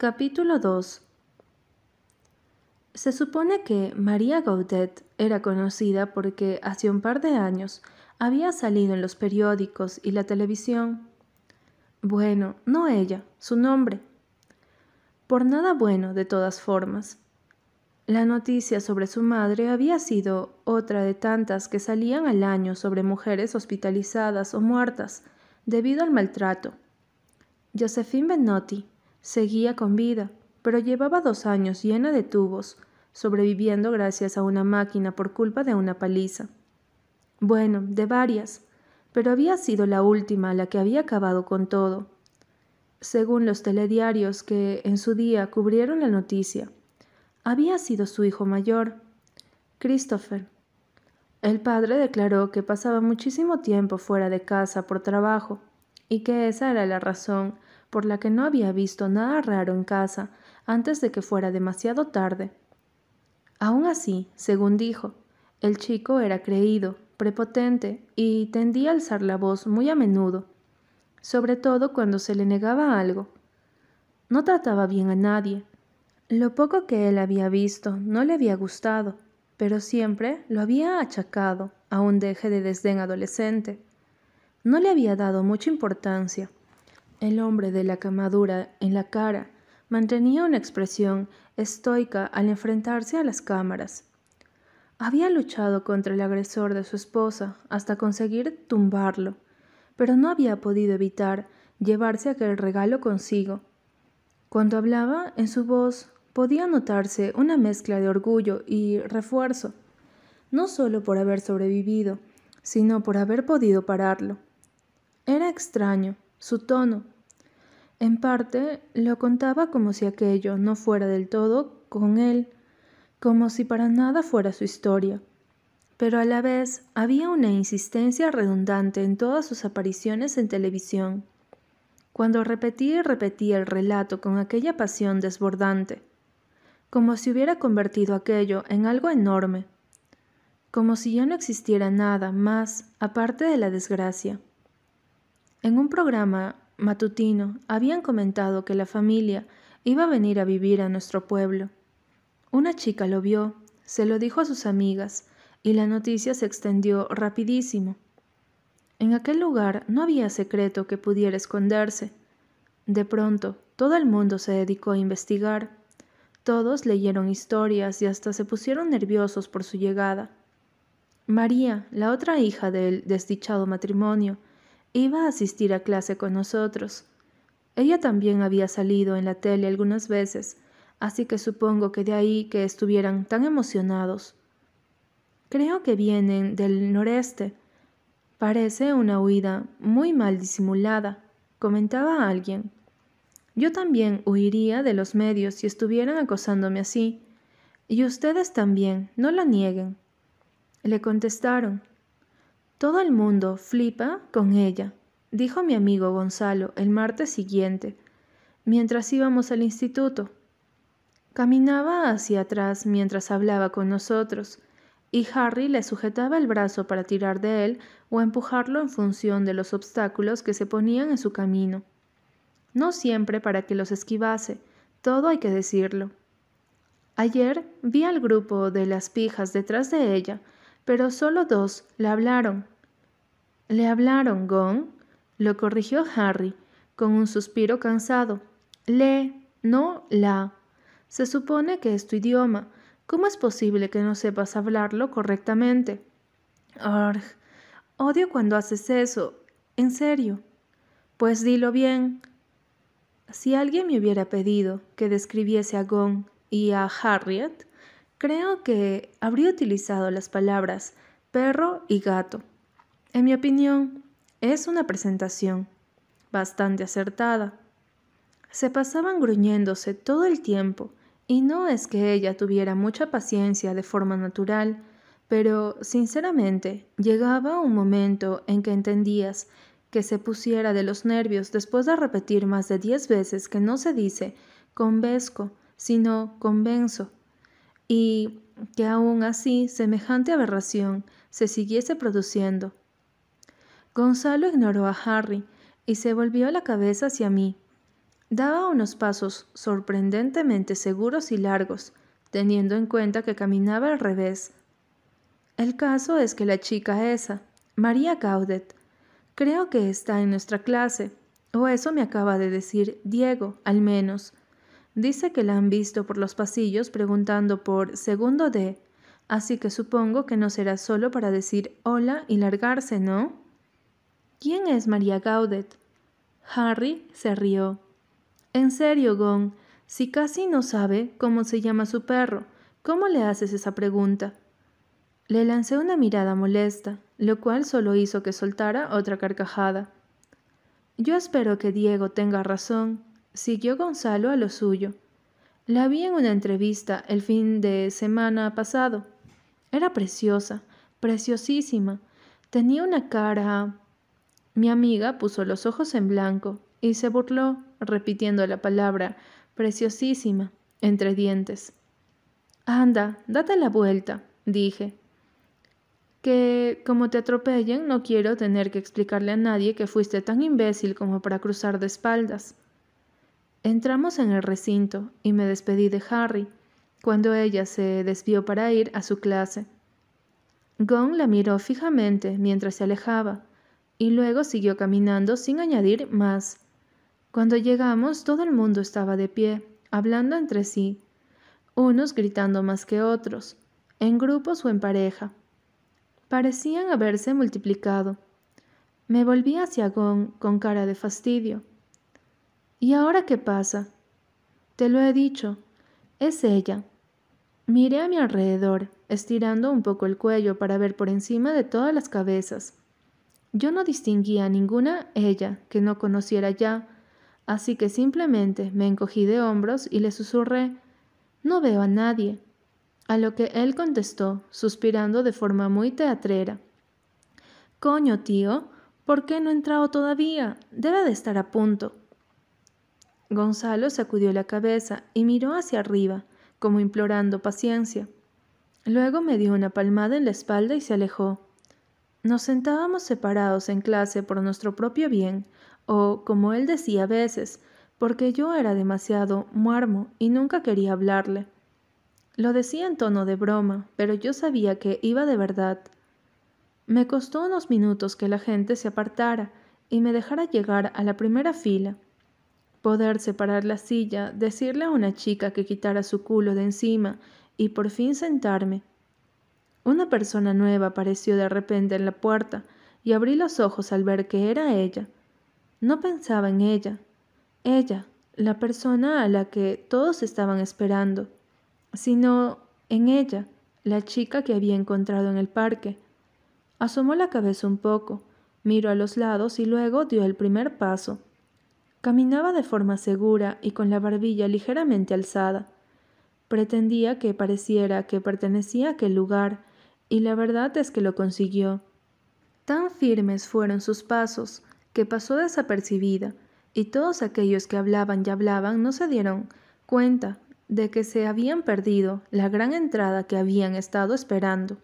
Capítulo 2 Se supone que María Gaudet era conocida porque hace un par de años había salido en los periódicos y la televisión. Bueno, no ella, su nombre. Por nada bueno, de todas formas. La noticia sobre su madre había sido otra de tantas que salían al año sobre mujeres hospitalizadas o muertas debido al maltrato. Josephine Benotti seguía con vida, pero llevaba dos años llena de tubos, sobreviviendo gracias a una máquina por culpa de una paliza. Bueno, de varias, pero había sido la última la que había acabado con todo. Según los telediarios que en su día cubrieron la noticia, había sido su hijo mayor, Christopher. El padre declaró que pasaba muchísimo tiempo fuera de casa por trabajo y que esa era la razón por la que no había visto nada raro en casa antes de que fuera demasiado tarde. Aún así, según dijo, el chico era creído, prepotente y tendía a alzar la voz muy a menudo, sobre todo cuando se le negaba algo. No trataba bien a nadie. Lo poco que él había visto no le había gustado, pero siempre lo había achacado a un deje de desdén adolescente. No le había dado mucha importancia. El hombre de la camadura en la cara mantenía una expresión estoica al enfrentarse a las cámaras. Había luchado contra el agresor de su esposa hasta conseguir tumbarlo, pero no había podido evitar llevarse aquel regalo consigo. Cuando hablaba, en su voz podía notarse una mezcla de orgullo y refuerzo, no solo por haber sobrevivido, sino por haber podido pararlo. Era extraño, su tono. En parte lo contaba como si aquello no fuera del todo con él, como si para nada fuera su historia. Pero a la vez había una insistencia redundante en todas sus apariciones en televisión, cuando repetía y repetía el relato con aquella pasión desbordante, como si hubiera convertido aquello en algo enorme, como si ya no existiera nada más aparte de la desgracia. En un programa matutino habían comentado que la familia iba a venir a vivir a nuestro pueblo. Una chica lo vio, se lo dijo a sus amigas y la noticia se extendió rapidísimo. En aquel lugar no había secreto que pudiera esconderse. De pronto, todo el mundo se dedicó a investigar. Todos leyeron historias y hasta se pusieron nerviosos por su llegada. María, la otra hija del desdichado matrimonio, Iba a asistir a clase con nosotros. Ella también había salido en la tele algunas veces, así que supongo que de ahí que estuvieran tan emocionados. Creo que vienen del noreste. Parece una huida muy mal disimulada, comentaba alguien. Yo también huiría de los medios si estuvieran acosándome así. Y ustedes también, no lo nieguen. Le contestaron. Todo el mundo flipa con ella, dijo mi amigo Gonzalo el martes siguiente, mientras íbamos al instituto. Caminaba hacia atrás mientras hablaba con nosotros, y Harry le sujetaba el brazo para tirar de él o empujarlo en función de los obstáculos que se ponían en su camino. No siempre para que los esquivase, todo hay que decirlo. Ayer vi al grupo de las pijas detrás de ella, pero solo dos le hablaron. ¿Le hablaron, Gon? Lo corrigió Harry, con un suspiro cansado. Le, no la. Se supone que es tu idioma. ¿Cómo es posible que no sepas hablarlo correctamente? Arg, odio cuando haces eso. En serio. Pues dilo bien. Si alguien me hubiera pedido que describiese a Gon y a Harriet, creo que habría utilizado las palabras perro y gato. En mi opinión, es una presentación bastante acertada. Se pasaban gruñéndose todo el tiempo, y no es que ella tuviera mucha paciencia de forma natural, pero sinceramente llegaba un momento en que entendías que se pusiera de los nervios después de repetir más de diez veces que no se dice convenzco, sino convenzo, y que aún así semejante aberración se siguiese produciendo Gonzalo ignoró a Harry y se volvió la cabeza hacia mí. Daba unos pasos sorprendentemente seguros y largos, teniendo en cuenta que caminaba al revés. El caso es que la chica esa, María Gaudet, creo que está en nuestra clase, o eso me acaba de decir Diego, al menos. Dice que la han visto por los pasillos preguntando por segundo D, así que supongo que no será solo para decir hola y largarse, ¿no? ¿Quién es María Gaudet? Harry se rió. En serio, Gon, si casi no sabe cómo se llama su perro, ¿cómo le haces esa pregunta? Le lancé una mirada molesta, lo cual solo hizo que soltara otra carcajada. Yo espero que Diego tenga razón, siguió Gonzalo a lo suyo. La vi en una entrevista el fin de semana pasado. Era preciosa, preciosísima. Tenía una cara... Mi amiga puso los ojos en blanco y se burló, repitiendo la palabra preciosísima entre dientes. Anda, date la vuelta, dije. Que como te atropellen no quiero tener que explicarle a nadie que fuiste tan imbécil como para cruzar de espaldas. Entramos en el recinto y me despedí de Harry, cuando ella se desvió para ir a su clase. Gon la miró fijamente mientras se alejaba, y luego siguió caminando sin añadir más. Cuando llegamos todo el mundo estaba de pie, hablando entre sí, unos gritando más que otros, en grupos o en pareja. Parecían haberse multiplicado. Me volví hacia Gon con cara de fastidio. ¿Y ahora qué pasa? Te lo he dicho. Es ella. Miré a mi alrededor, estirando un poco el cuello para ver por encima de todas las cabezas. Yo no distinguía a ninguna ella que no conociera ya, así que simplemente me encogí de hombros y le susurré No veo a nadie. A lo que él contestó, suspirando de forma muy teatrera. Coño, tío, ¿por qué no ha entrado todavía? Debe de estar a punto. Gonzalo sacudió la cabeza y miró hacia arriba, como implorando paciencia. Luego me dio una palmada en la espalda y se alejó. Nos sentábamos separados en clase por nuestro propio bien, o, como él decía a veces, porque yo era demasiado muermo y nunca quería hablarle. Lo decía en tono de broma, pero yo sabía que iba de verdad. Me costó unos minutos que la gente se apartara y me dejara llegar a la primera fila. Poder separar la silla, decirle a una chica que quitara su culo de encima y por fin sentarme. Una persona nueva apareció de repente en la puerta y abrí los ojos al ver que era ella. No pensaba en ella. Ella, la persona a la que todos estaban esperando, sino en ella, la chica que había encontrado en el parque. Asomó la cabeza un poco, miró a los lados y luego dio el primer paso. Caminaba de forma segura y con la barbilla ligeramente alzada. Pretendía que pareciera que pertenecía a aquel lugar, y la verdad es que lo consiguió. Tan firmes fueron sus pasos, que pasó desapercibida, y todos aquellos que hablaban y hablaban no se dieron cuenta de que se habían perdido la gran entrada que habían estado esperando.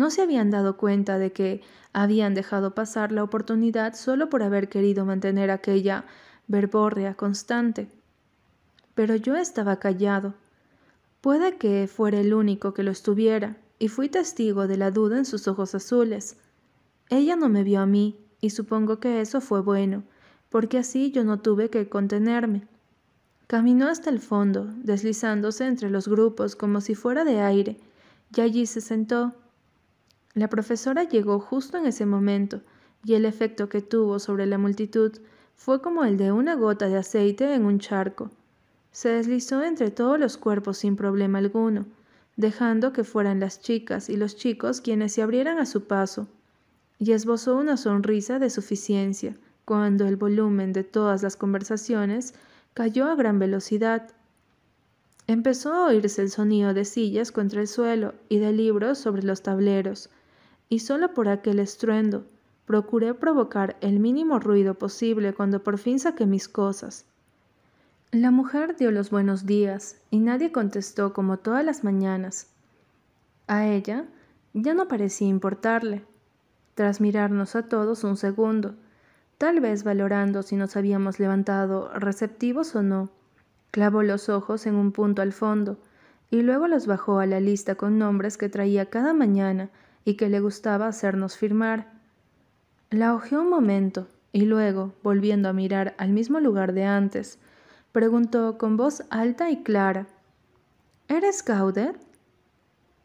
No se habían dado cuenta de que habían dejado pasar la oportunidad solo por haber querido mantener aquella verborrea constante. Pero yo estaba callado. Puede que fuera el único que lo estuviera, y fui testigo de la duda en sus ojos azules. Ella no me vio a mí, y supongo que eso fue bueno, porque así yo no tuve que contenerme. Caminó hasta el fondo, deslizándose entre los grupos como si fuera de aire, y allí se sentó. La profesora llegó justo en ese momento, y el efecto que tuvo sobre la multitud fue como el de una gota de aceite en un charco. Se deslizó entre todos los cuerpos sin problema alguno, dejando que fueran las chicas y los chicos quienes se abrieran a su paso y esbozó una sonrisa de suficiencia cuando el volumen de todas las conversaciones cayó a gran velocidad. Empezó a oírse el sonido de sillas contra el suelo y de libros sobre los tableros, y solo por aquel estruendo procuré provocar el mínimo ruido posible cuando por fin saqué mis cosas. La mujer dio los buenos días y nadie contestó como todas las mañanas. A ella ya no parecía importarle tras mirarnos a todos un segundo, tal vez valorando si nos habíamos levantado receptivos o no. Clavó los ojos en un punto al fondo y luego los bajó a la lista con nombres que traía cada mañana y que le gustaba hacernos firmar. La hojeó un momento y luego, volviendo a mirar al mismo lugar de antes, preguntó con voz alta y clara, ¿Eres Gaudet?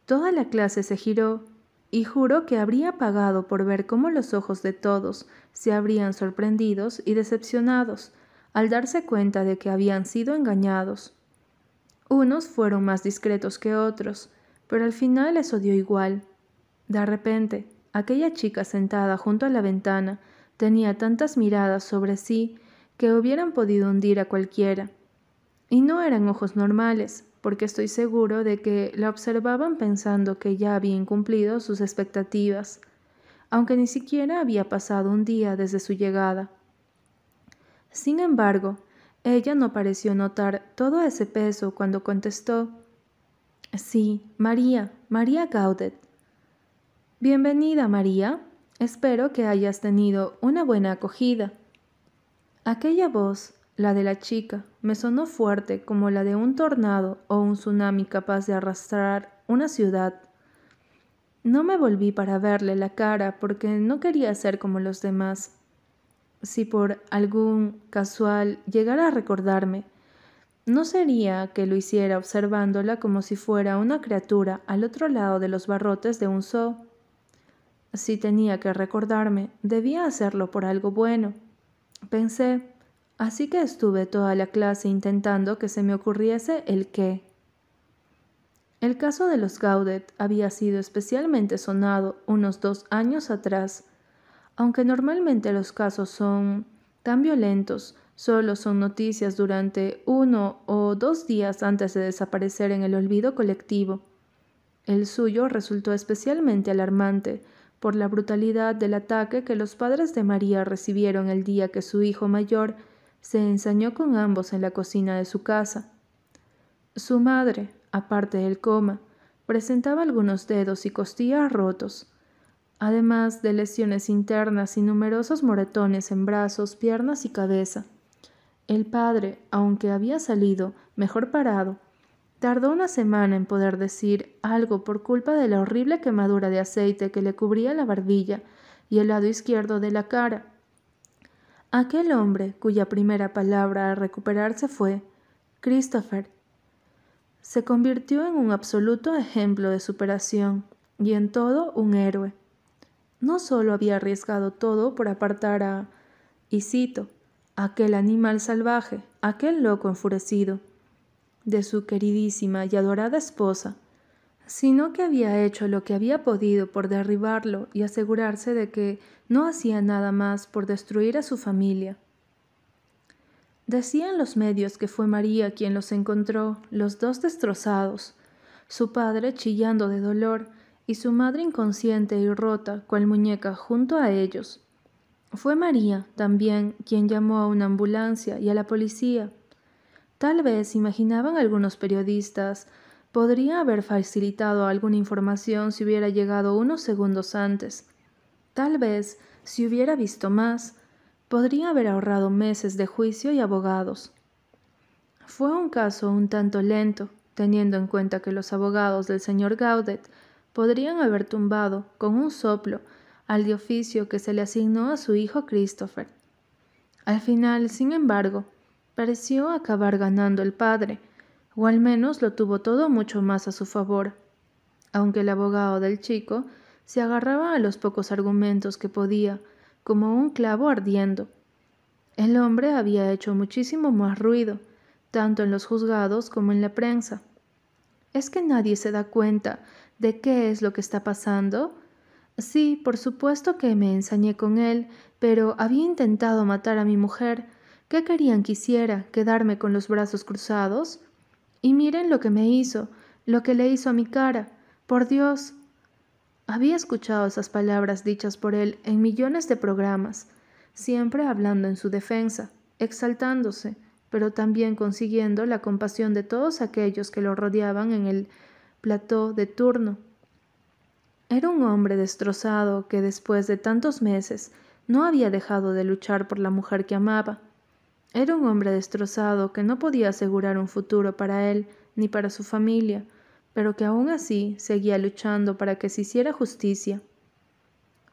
Toda la clase se giró y juró que habría pagado por ver cómo los ojos de todos se habrían sorprendidos y decepcionados al darse cuenta de que habían sido engañados. Unos fueron más discretos que otros, pero al final les odió igual. De repente, aquella chica sentada junto a la ventana tenía tantas miradas sobre sí que hubieran podido hundir a cualquiera. Y no eran ojos normales, porque estoy seguro de que la observaban pensando que ya había incumplido sus expectativas, aunque ni siquiera había pasado un día desde su llegada. Sin embargo, ella no pareció notar todo ese peso cuando contestó Sí, María, María Gaudet. Bienvenida, María. Espero que hayas tenido una buena acogida. Aquella voz, la de la chica, me sonó fuerte como la de un tornado o un tsunami capaz de arrastrar una ciudad. No me volví para verle la cara porque no quería ser como los demás si por algún casual llegara a recordarme, no sería que lo hiciera observándola como si fuera una criatura al otro lado de los barrotes de un zoo. Si tenía que recordarme, debía hacerlo por algo bueno. Pensé, así que estuve toda la clase intentando que se me ocurriese el qué. El caso de los Gaudet había sido especialmente sonado unos dos años atrás, aunque normalmente los casos son tan violentos, solo son noticias durante uno o dos días antes de desaparecer en el olvido colectivo. El suyo resultó especialmente alarmante por la brutalidad del ataque que los padres de María recibieron el día que su hijo mayor se ensañó con ambos en la cocina de su casa. Su madre, aparte del coma, presentaba algunos dedos y costillas rotos, además de lesiones internas y numerosos moretones en brazos, piernas y cabeza. El padre, aunque había salido mejor parado, tardó una semana en poder decir algo por culpa de la horrible quemadura de aceite que le cubría la barbilla y el lado izquierdo de la cara. Aquel hombre, cuya primera palabra a recuperarse fue Christopher, se convirtió en un absoluto ejemplo de superación y en todo un héroe. No solo había arriesgado todo por apartar a, y cito, aquel animal salvaje, aquel loco enfurecido, de su queridísima y adorada esposa, sino que había hecho lo que había podido por derribarlo y asegurarse de que no hacía nada más por destruir a su familia. Decían los medios que fue María quien los encontró, los dos destrozados, su padre chillando de dolor y su madre inconsciente y rota, cual muñeca, junto a ellos. Fue María, también, quien llamó a una ambulancia y a la policía. Tal vez, imaginaban algunos periodistas, podría haber facilitado alguna información si hubiera llegado unos segundos antes. Tal vez, si hubiera visto más, podría haber ahorrado meses de juicio y abogados. Fue un caso un tanto lento, teniendo en cuenta que los abogados del señor Gaudet podrían haber tumbado con un soplo al de oficio que se le asignó a su hijo Christopher. Al final, sin embargo, pareció acabar ganando el padre, o al menos lo tuvo todo mucho más a su favor, aunque el abogado del chico se agarraba a los pocos argumentos que podía, como un clavo ardiendo. El hombre había hecho muchísimo más ruido, tanto en los juzgados como en la prensa. Es que nadie se da cuenta de qué es lo que está pasando? Sí, por supuesto que me ensañé con él, pero había intentado matar a mi mujer. ¿Qué querían que hiciera? ¿Quedarme con los brazos cruzados? Y miren lo que me hizo, lo que le hizo a mi cara. Por Dios. Había escuchado esas palabras dichas por él en millones de programas, siempre hablando en su defensa, exaltándose, pero también consiguiendo la compasión de todos aquellos que lo rodeaban en el plató de turno. Era un hombre destrozado que después de tantos meses no había dejado de luchar por la mujer que amaba. Era un hombre destrozado que no podía asegurar un futuro para él ni para su familia, pero que aún así seguía luchando para que se hiciera justicia.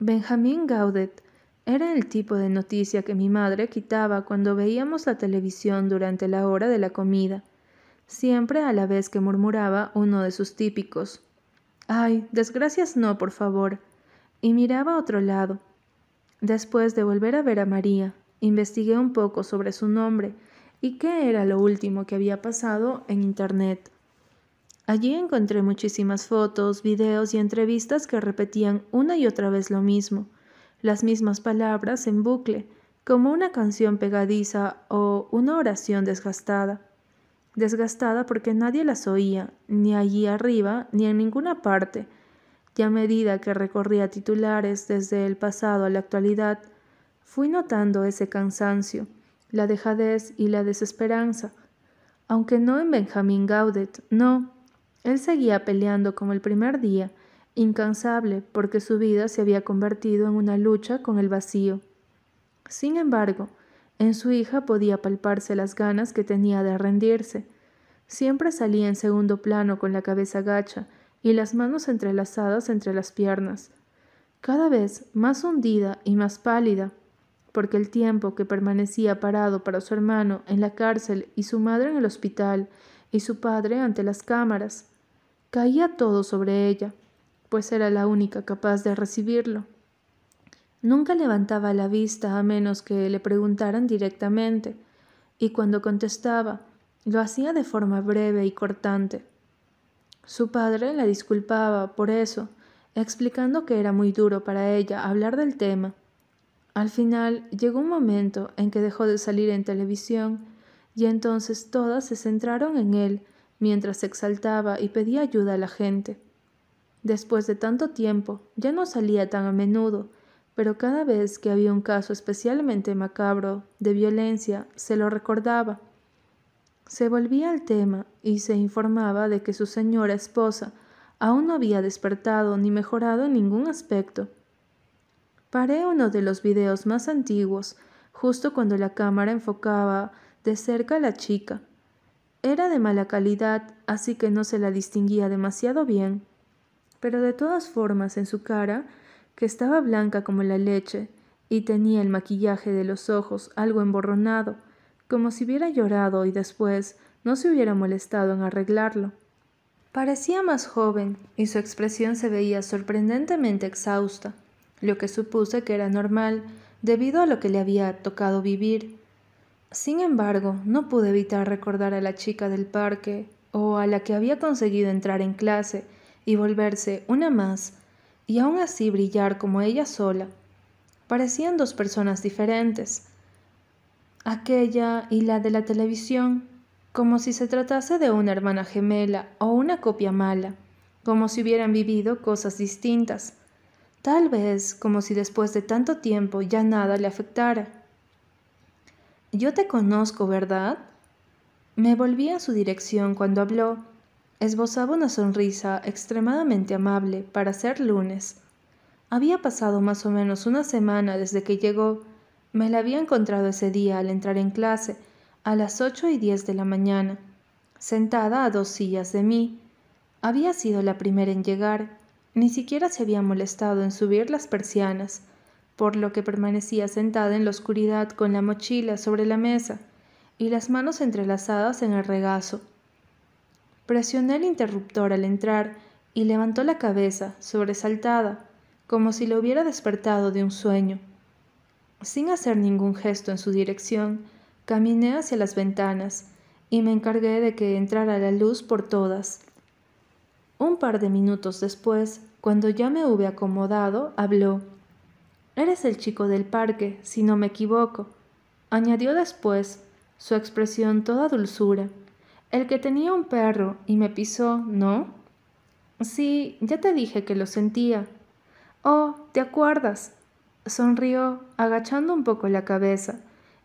Benjamín Gaudet era el tipo de noticia que mi madre quitaba cuando veíamos la televisión durante la hora de la comida, siempre a la vez que murmuraba uno de sus típicos. Ay, desgracias no, por favor. Y miraba a otro lado. Después de volver a ver a María, investigué un poco sobre su nombre y qué era lo último que había pasado en Internet. Allí encontré muchísimas fotos, videos y entrevistas que repetían una y otra vez lo mismo, las mismas palabras en bucle, como una canción pegadiza o una oración desgastada. Desgastada porque nadie las oía, ni allí arriba, ni en ninguna parte. Y a medida que recorría titulares desde el pasado a la actualidad, fui notando ese cansancio, la dejadez y la desesperanza, aunque no en Benjamín Gaudet, no. Él seguía peleando como el primer día, incansable porque su vida se había convertido en una lucha con el vacío. Sin embargo, en su hija podía palparse las ganas que tenía de rendirse. Siempre salía en segundo plano con la cabeza gacha y las manos entrelazadas entre las piernas, cada vez más hundida y más pálida, porque el tiempo que permanecía parado para su hermano en la cárcel y su madre en el hospital y su padre ante las cámaras, caía todo sobre ella pues era la única capaz de recibirlo. Nunca levantaba la vista a menos que le preguntaran directamente, y cuando contestaba, lo hacía de forma breve y cortante. Su padre la disculpaba por eso, explicando que era muy duro para ella hablar del tema. Al final llegó un momento en que dejó de salir en televisión y entonces todas se centraron en él mientras exaltaba y pedía ayuda a la gente. Después de tanto tiempo, ya no salía tan a menudo, pero cada vez que había un caso especialmente macabro de violencia, se lo recordaba. Se volvía al tema y se informaba de que su señora esposa aún no había despertado ni mejorado en ningún aspecto. Paré uno de los videos más antiguos, justo cuando la cámara enfocaba de cerca a la chica. Era de mala calidad, así que no se la distinguía demasiado bien pero de todas formas en su cara, que estaba blanca como la leche, y tenía el maquillaje de los ojos algo emborronado, como si hubiera llorado y después no se hubiera molestado en arreglarlo. Parecía más joven y su expresión se veía sorprendentemente exhausta, lo que supuse que era normal debido a lo que le había tocado vivir. Sin embargo, no pude evitar recordar a la chica del parque o a la que había conseguido entrar en clase y volverse una más, y aún así brillar como ella sola. Parecían dos personas diferentes, aquella y la de la televisión, como si se tratase de una hermana gemela o una copia mala, como si hubieran vivido cosas distintas, tal vez como si después de tanto tiempo ya nada le afectara. Yo te conozco, ¿verdad? Me volví a su dirección cuando habló Esbozaba una sonrisa extremadamente amable para ser lunes. Había pasado más o menos una semana desde que llegó. Me la había encontrado ese día al entrar en clase, a las ocho y diez de la mañana, sentada a dos sillas de mí. Había sido la primera en llegar, ni siquiera se había molestado en subir las persianas, por lo que permanecía sentada en la oscuridad con la mochila sobre la mesa y las manos entrelazadas en el regazo. Presioné el interruptor al entrar y levantó la cabeza, sobresaltada, como si lo hubiera despertado de un sueño. Sin hacer ningún gesto en su dirección, caminé hacia las ventanas y me encargué de que entrara la luz por todas. Un par de minutos después, cuando ya me hube acomodado, habló. Eres el chico del parque, si no me equivoco, añadió después, su expresión toda dulzura. El que tenía un perro y me pisó, ¿no? Sí, ya te dije que lo sentía. Oh, ¿te acuerdas? Sonrió, agachando un poco la cabeza,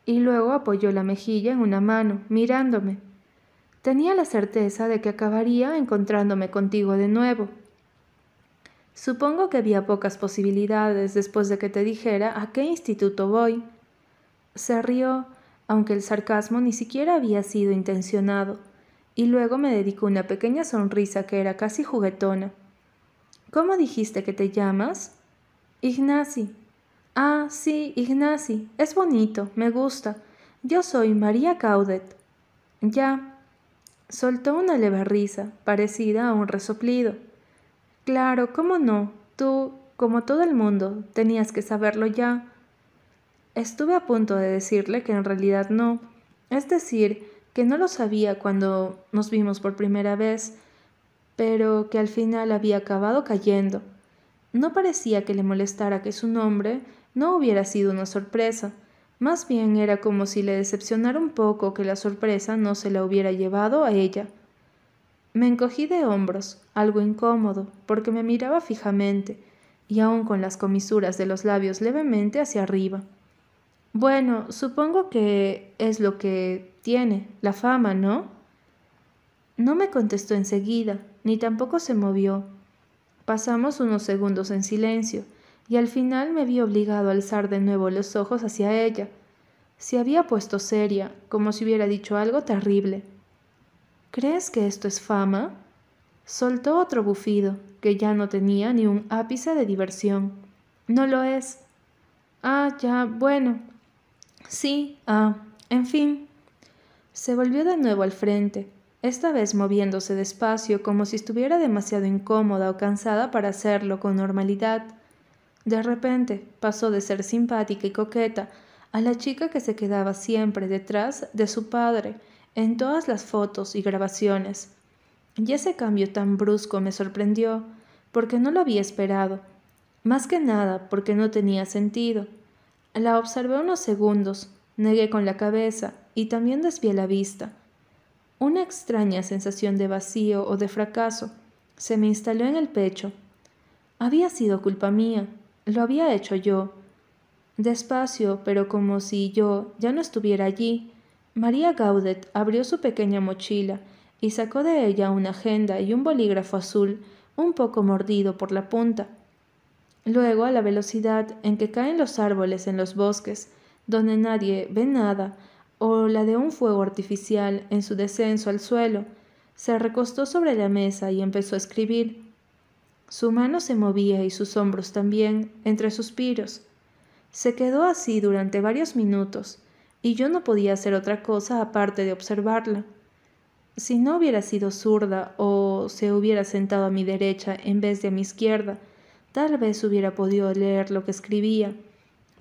y luego apoyó la mejilla en una mano, mirándome. Tenía la certeza de que acabaría encontrándome contigo de nuevo. Supongo que había pocas posibilidades después de que te dijera a qué instituto voy. Se rió, aunque el sarcasmo ni siquiera había sido intencionado, y luego me dedicó una pequeña sonrisa que era casi juguetona. ¿Cómo dijiste que te llamas? Ignasi. Ah, sí, Ignasi. Es bonito, me gusta. Yo soy María Caudet. Ya. Soltó una leve risa, parecida a un resoplido. Claro, ¿cómo no? Tú, como todo el mundo, tenías que saberlo ya. Estuve a punto de decirle que en realidad no, es decir, que no lo sabía cuando nos vimos por primera vez, pero que al final había acabado cayendo. No parecía que le molestara que su nombre no hubiera sido una sorpresa, más bien era como si le decepcionara un poco que la sorpresa no se la hubiera llevado a ella. Me encogí de hombros, algo incómodo, porque me miraba fijamente, y aún con las comisuras de los labios levemente hacia arriba. Bueno, supongo que es lo que tiene, la fama, ¿no? No me contestó enseguida, ni tampoco se movió. Pasamos unos segundos en silencio, y al final me vi obligado a alzar de nuevo los ojos hacia ella. Se había puesto seria, como si hubiera dicho algo terrible. ¿Crees que esto es fama? Soltó otro bufido, que ya no tenía ni un ápice de diversión. No lo es. Ah, ya, bueno, Sí, ah, en fin. Se volvió de nuevo al frente, esta vez moviéndose despacio como si estuviera demasiado incómoda o cansada para hacerlo con normalidad. De repente pasó de ser simpática y coqueta a la chica que se quedaba siempre detrás de su padre en todas las fotos y grabaciones. Y ese cambio tan brusco me sorprendió, porque no lo había esperado, más que nada porque no tenía sentido. La observé unos segundos, negué con la cabeza y también desvié la vista. Una extraña sensación de vacío o de fracaso se me instaló en el pecho. Había sido culpa mía, lo había hecho yo. Despacio, pero como si yo ya no estuviera allí, María Gaudet abrió su pequeña mochila y sacó de ella una agenda y un bolígrafo azul un poco mordido por la punta. Luego, a la velocidad en que caen los árboles en los bosques, donde nadie ve nada, o la de un fuego artificial en su descenso al suelo, se recostó sobre la mesa y empezó a escribir. Su mano se movía y sus hombros también, entre suspiros. Se quedó así durante varios minutos, y yo no podía hacer otra cosa aparte de observarla. Si no hubiera sido zurda o se hubiera sentado a mi derecha en vez de a mi izquierda, Tal vez hubiera podido leer lo que escribía,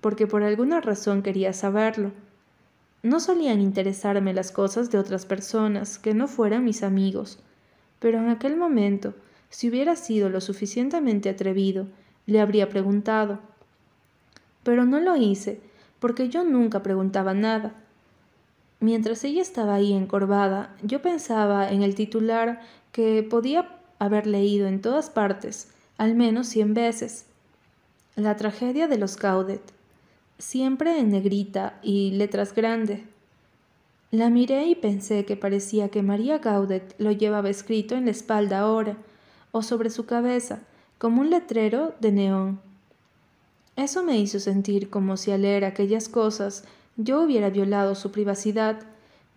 porque por alguna razón quería saberlo. No solían interesarme las cosas de otras personas que no fueran mis amigos, pero en aquel momento, si hubiera sido lo suficientemente atrevido, le habría preguntado. Pero no lo hice, porque yo nunca preguntaba nada. Mientras ella estaba ahí encorvada, yo pensaba en el titular que podía haber leído en todas partes, al menos cien veces. La tragedia de los Gaudet, siempre en negrita y letras grandes. La miré y pensé que parecía que María Gaudet lo llevaba escrito en la espalda ahora, o sobre su cabeza, como un letrero de neón. Eso me hizo sentir como si al leer aquellas cosas yo hubiera violado su privacidad,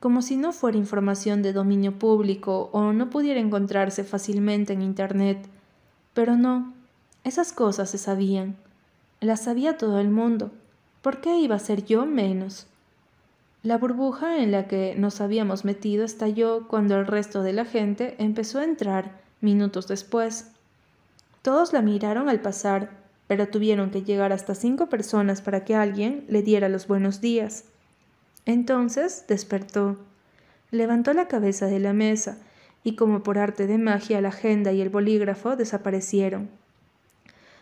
como si no fuera información de dominio público o no pudiera encontrarse fácilmente en Internet. Pero no, esas cosas se sabían. Las sabía todo el mundo. ¿Por qué iba a ser yo menos? La burbuja en la que nos habíamos metido estalló cuando el resto de la gente empezó a entrar minutos después. Todos la miraron al pasar, pero tuvieron que llegar hasta cinco personas para que alguien le diera los buenos días. Entonces despertó, levantó la cabeza de la mesa y como por arte de magia la agenda y el bolígrafo desaparecieron.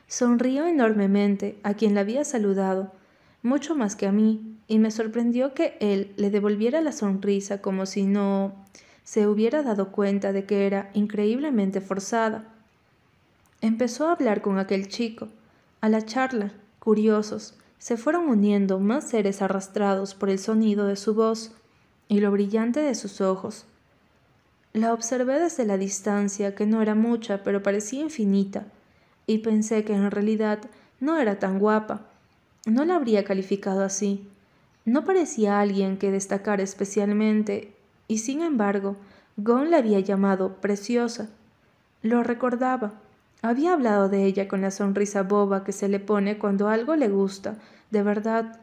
Sonrió enormemente a quien la había saludado, mucho más que a mí, y me sorprendió que él le devolviera la sonrisa como si no se hubiera dado cuenta de que era increíblemente forzada. Empezó a hablar con aquel chico. A la charla, curiosos, se fueron uniendo más seres arrastrados por el sonido de su voz y lo brillante de sus ojos. La observé desde la distancia, que no era mucha, pero parecía infinita. y pensé que en realidad no era tan guapa. No la habría calificado así. No parecía alguien que destacara especialmente, y sin embargo, Gon la había llamado preciosa. Lo recordaba. Había hablado de ella con la sonrisa boba que se le pone cuando algo le gusta, de verdad.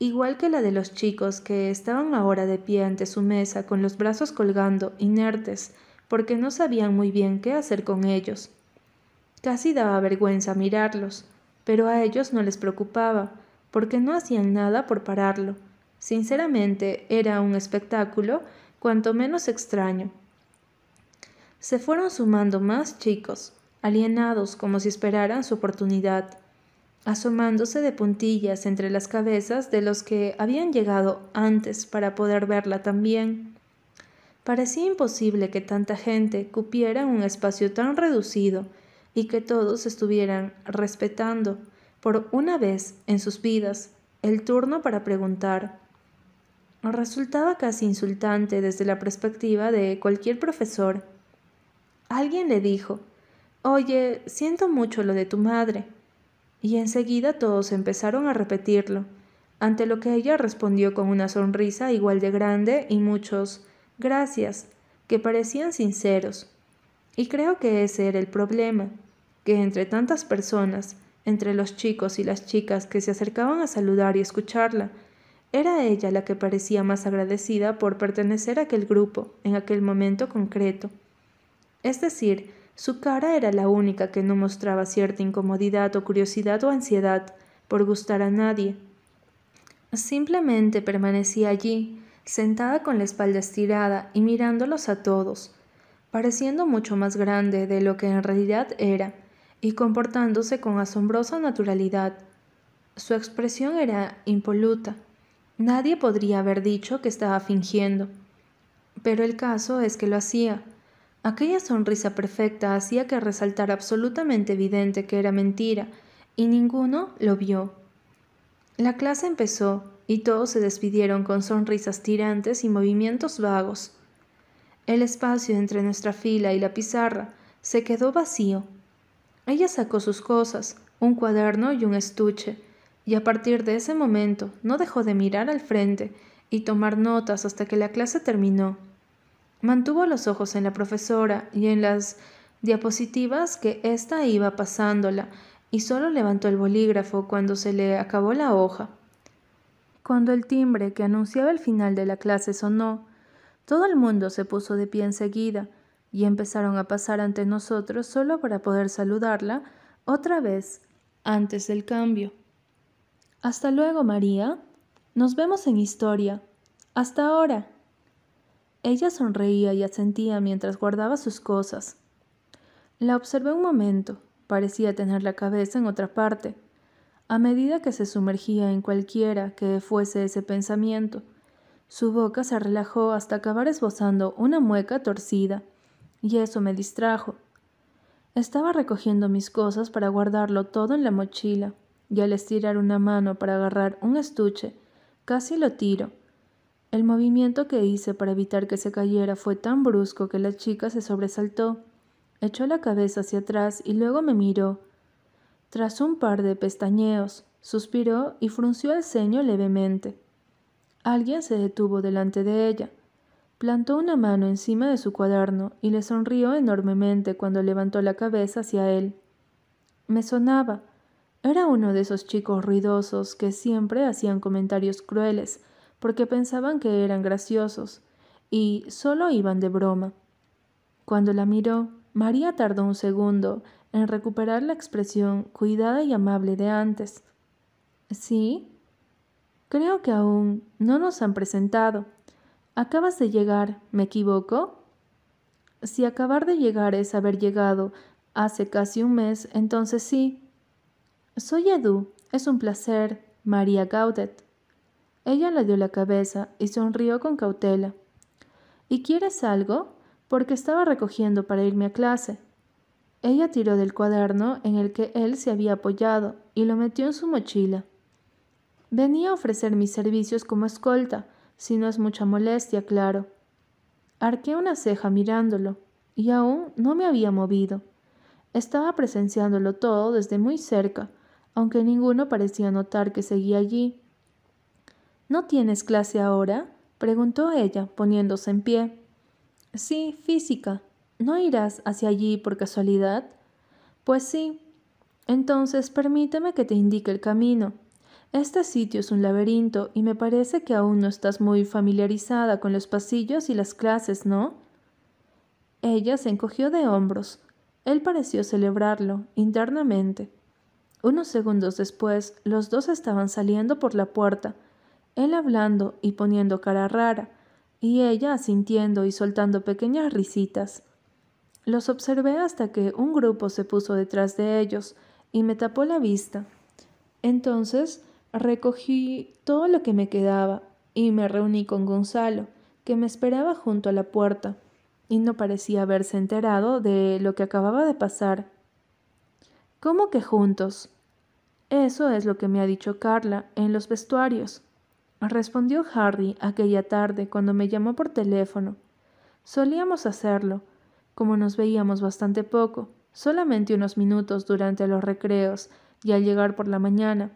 Igual que la de los chicos que estaban ahora de pie ante su mesa con los brazos colgando, inertes, porque no sabían muy bien qué hacer con ellos. Casi daba vergüenza mirarlos, pero a ellos no les preocupaba, porque no hacían nada por pararlo. Sinceramente, era un espectáculo cuanto menos extraño. Se fueron sumando más chicos, alienados como si esperaran su oportunidad, asomándose de puntillas entre las cabezas de los que habían llegado antes para poder verla también. Parecía imposible que tanta gente cupiera un espacio tan reducido y que todos estuvieran respetando por una vez en sus vidas el turno para preguntar. Resultaba casi insultante desde la perspectiva de cualquier profesor. Alguien le dijo, Oye, siento mucho lo de tu madre. Y enseguida todos empezaron a repetirlo, ante lo que ella respondió con una sonrisa igual de grande y muchos gracias, que parecían sinceros. Y creo que ese era el problema, que entre tantas personas entre los chicos y las chicas que se acercaban a saludar y escucharla, era ella la que parecía más agradecida por pertenecer a aquel grupo en aquel momento concreto. Es decir, su cara era la única que no mostraba cierta incomodidad o curiosidad o ansiedad por gustar a nadie. Simplemente permanecía allí, sentada con la espalda estirada y mirándolos a todos, pareciendo mucho más grande de lo que en realidad era, y comportándose con asombrosa naturalidad. Su expresión era impoluta. Nadie podría haber dicho que estaba fingiendo. Pero el caso es que lo hacía. Aquella sonrisa perfecta hacía que resaltara absolutamente evidente que era mentira, y ninguno lo vio. La clase empezó, y todos se despidieron con sonrisas tirantes y movimientos vagos. El espacio entre nuestra fila y la pizarra se quedó vacío ella sacó sus cosas, un cuaderno y un estuche, y a partir de ese momento no dejó de mirar al frente y tomar notas hasta que la clase terminó. Mantuvo los ojos en la profesora y en las diapositivas que ésta iba pasándola, y solo levantó el bolígrafo cuando se le acabó la hoja. Cuando el timbre que anunciaba el final de la clase sonó, todo el mundo se puso de pie enseguida, y empezaron a pasar ante nosotros solo para poder saludarla otra vez antes del cambio. Hasta luego, María. Nos vemos en historia. Hasta ahora. Ella sonreía y asentía mientras guardaba sus cosas. La observé un momento. Parecía tener la cabeza en otra parte. A medida que se sumergía en cualquiera que fuese ese pensamiento, su boca se relajó hasta acabar esbozando una mueca torcida y eso me distrajo. Estaba recogiendo mis cosas para guardarlo todo en la mochila, y al estirar una mano para agarrar un estuche, casi lo tiro. El movimiento que hice para evitar que se cayera fue tan brusco que la chica se sobresaltó, echó la cabeza hacia atrás y luego me miró. Tras un par de pestañeos, suspiró y frunció el ceño levemente. Alguien se detuvo delante de ella. Plantó una mano encima de su cuaderno y le sonrió enormemente cuando levantó la cabeza hacia él. Me sonaba. Era uno de esos chicos ruidosos que siempre hacían comentarios crueles porque pensaban que eran graciosos y solo iban de broma. Cuando la miró, María tardó un segundo en recuperar la expresión cuidada y amable de antes. ¿Sí? Creo que aún no nos han presentado. Acabas de llegar, ¿me equivoco? Si acabar de llegar es haber llegado hace casi un mes, entonces sí. Soy Edu, es un placer, María Gaudet. Ella le dio la cabeza y sonrió con cautela. ¿Y quieres algo? Porque estaba recogiendo para irme a clase. Ella tiró del cuaderno en el que él se había apoyado y lo metió en su mochila. Venía a ofrecer mis servicios como escolta, si no es mucha molestia, claro. Arqué una ceja mirándolo, y aún no me había movido. Estaba presenciándolo todo desde muy cerca, aunque ninguno parecía notar que seguía allí. ¿No tienes clase ahora? preguntó ella, poniéndose en pie. Sí, física. ¿No irás hacia allí por casualidad? Pues sí. Entonces permíteme que te indique el camino. Este sitio es un laberinto y me parece que aún no estás muy familiarizada con los pasillos y las clases, ¿no? Ella se encogió de hombros. Él pareció celebrarlo internamente. Unos segundos después, los dos estaban saliendo por la puerta, él hablando y poniendo cara rara, y ella asintiendo y soltando pequeñas risitas. Los observé hasta que un grupo se puso detrás de ellos y me tapó la vista. Entonces recogí todo lo que me quedaba y me reuní con Gonzalo, que me esperaba junto a la puerta, y no parecía haberse enterado de lo que acababa de pasar. ¿Cómo que juntos? Eso es lo que me ha dicho Carla en los vestuarios. Respondió Harry aquella tarde cuando me llamó por teléfono. Solíamos hacerlo, como nos veíamos bastante poco, solamente unos minutos durante los recreos y al llegar por la mañana.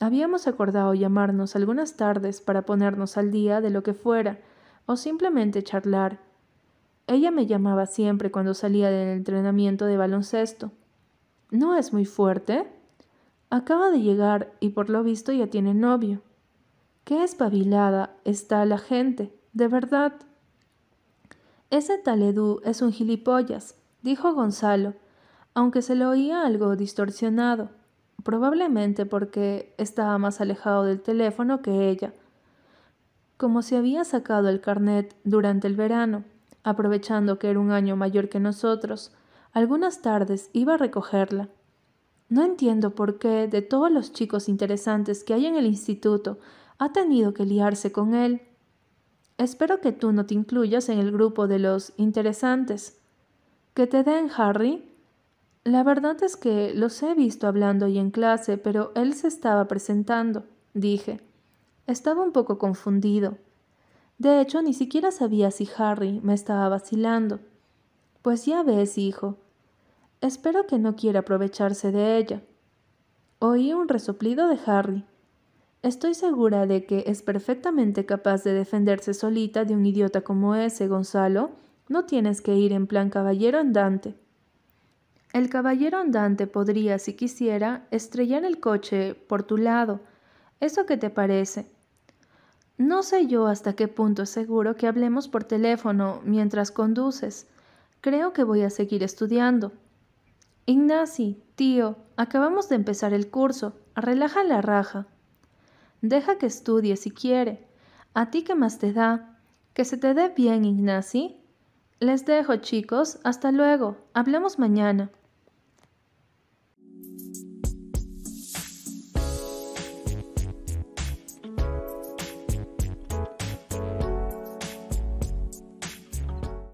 Habíamos acordado llamarnos algunas tardes para ponernos al día de lo que fuera, o simplemente charlar. Ella me llamaba siempre cuando salía del entrenamiento de baloncesto. ¿No es muy fuerte? Acaba de llegar y por lo visto ya tiene novio. Qué espabilada está la gente, de verdad. Ese taledú es un gilipollas, dijo Gonzalo, aunque se lo oía algo distorsionado, probablemente porque estaba más alejado del teléfono que ella. Como se había sacado el carnet durante el verano, aprovechando que era un año mayor que nosotros, algunas tardes iba a recogerla. No entiendo por qué, de todos los chicos interesantes que hay en el instituto, ha tenido que liarse con él. Espero que tú no te incluyas en el grupo de los interesantes. ¿Que te den, Harry? La verdad es que los he visto hablando y en clase, pero él se estaba presentando, dije. Estaba un poco confundido. De hecho, ni siquiera sabía si Harry me estaba vacilando. Pues ya ves, hijo, Espero que no quiera aprovecharse de ella. Oí un resoplido de Harry. Estoy segura de que es perfectamente capaz de defenderse solita de un idiota como ese, Gonzalo. No tienes que ir en plan caballero andante. El caballero andante podría, si quisiera, estrellar el coche por tu lado. ¿Eso qué te parece? No sé yo hasta qué punto es seguro que hablemos por teléfono mientras conduces. Creo que voy a seguir estudiando. Ignasi, tío, acabamos de empezar el curso. Relaja la raja. Deja que estudie si quiere. ¿A ti qué más te da? Que se te dé bien, Ignasi. Les dejo, chicos. Hasta luego. Hablamos mañana.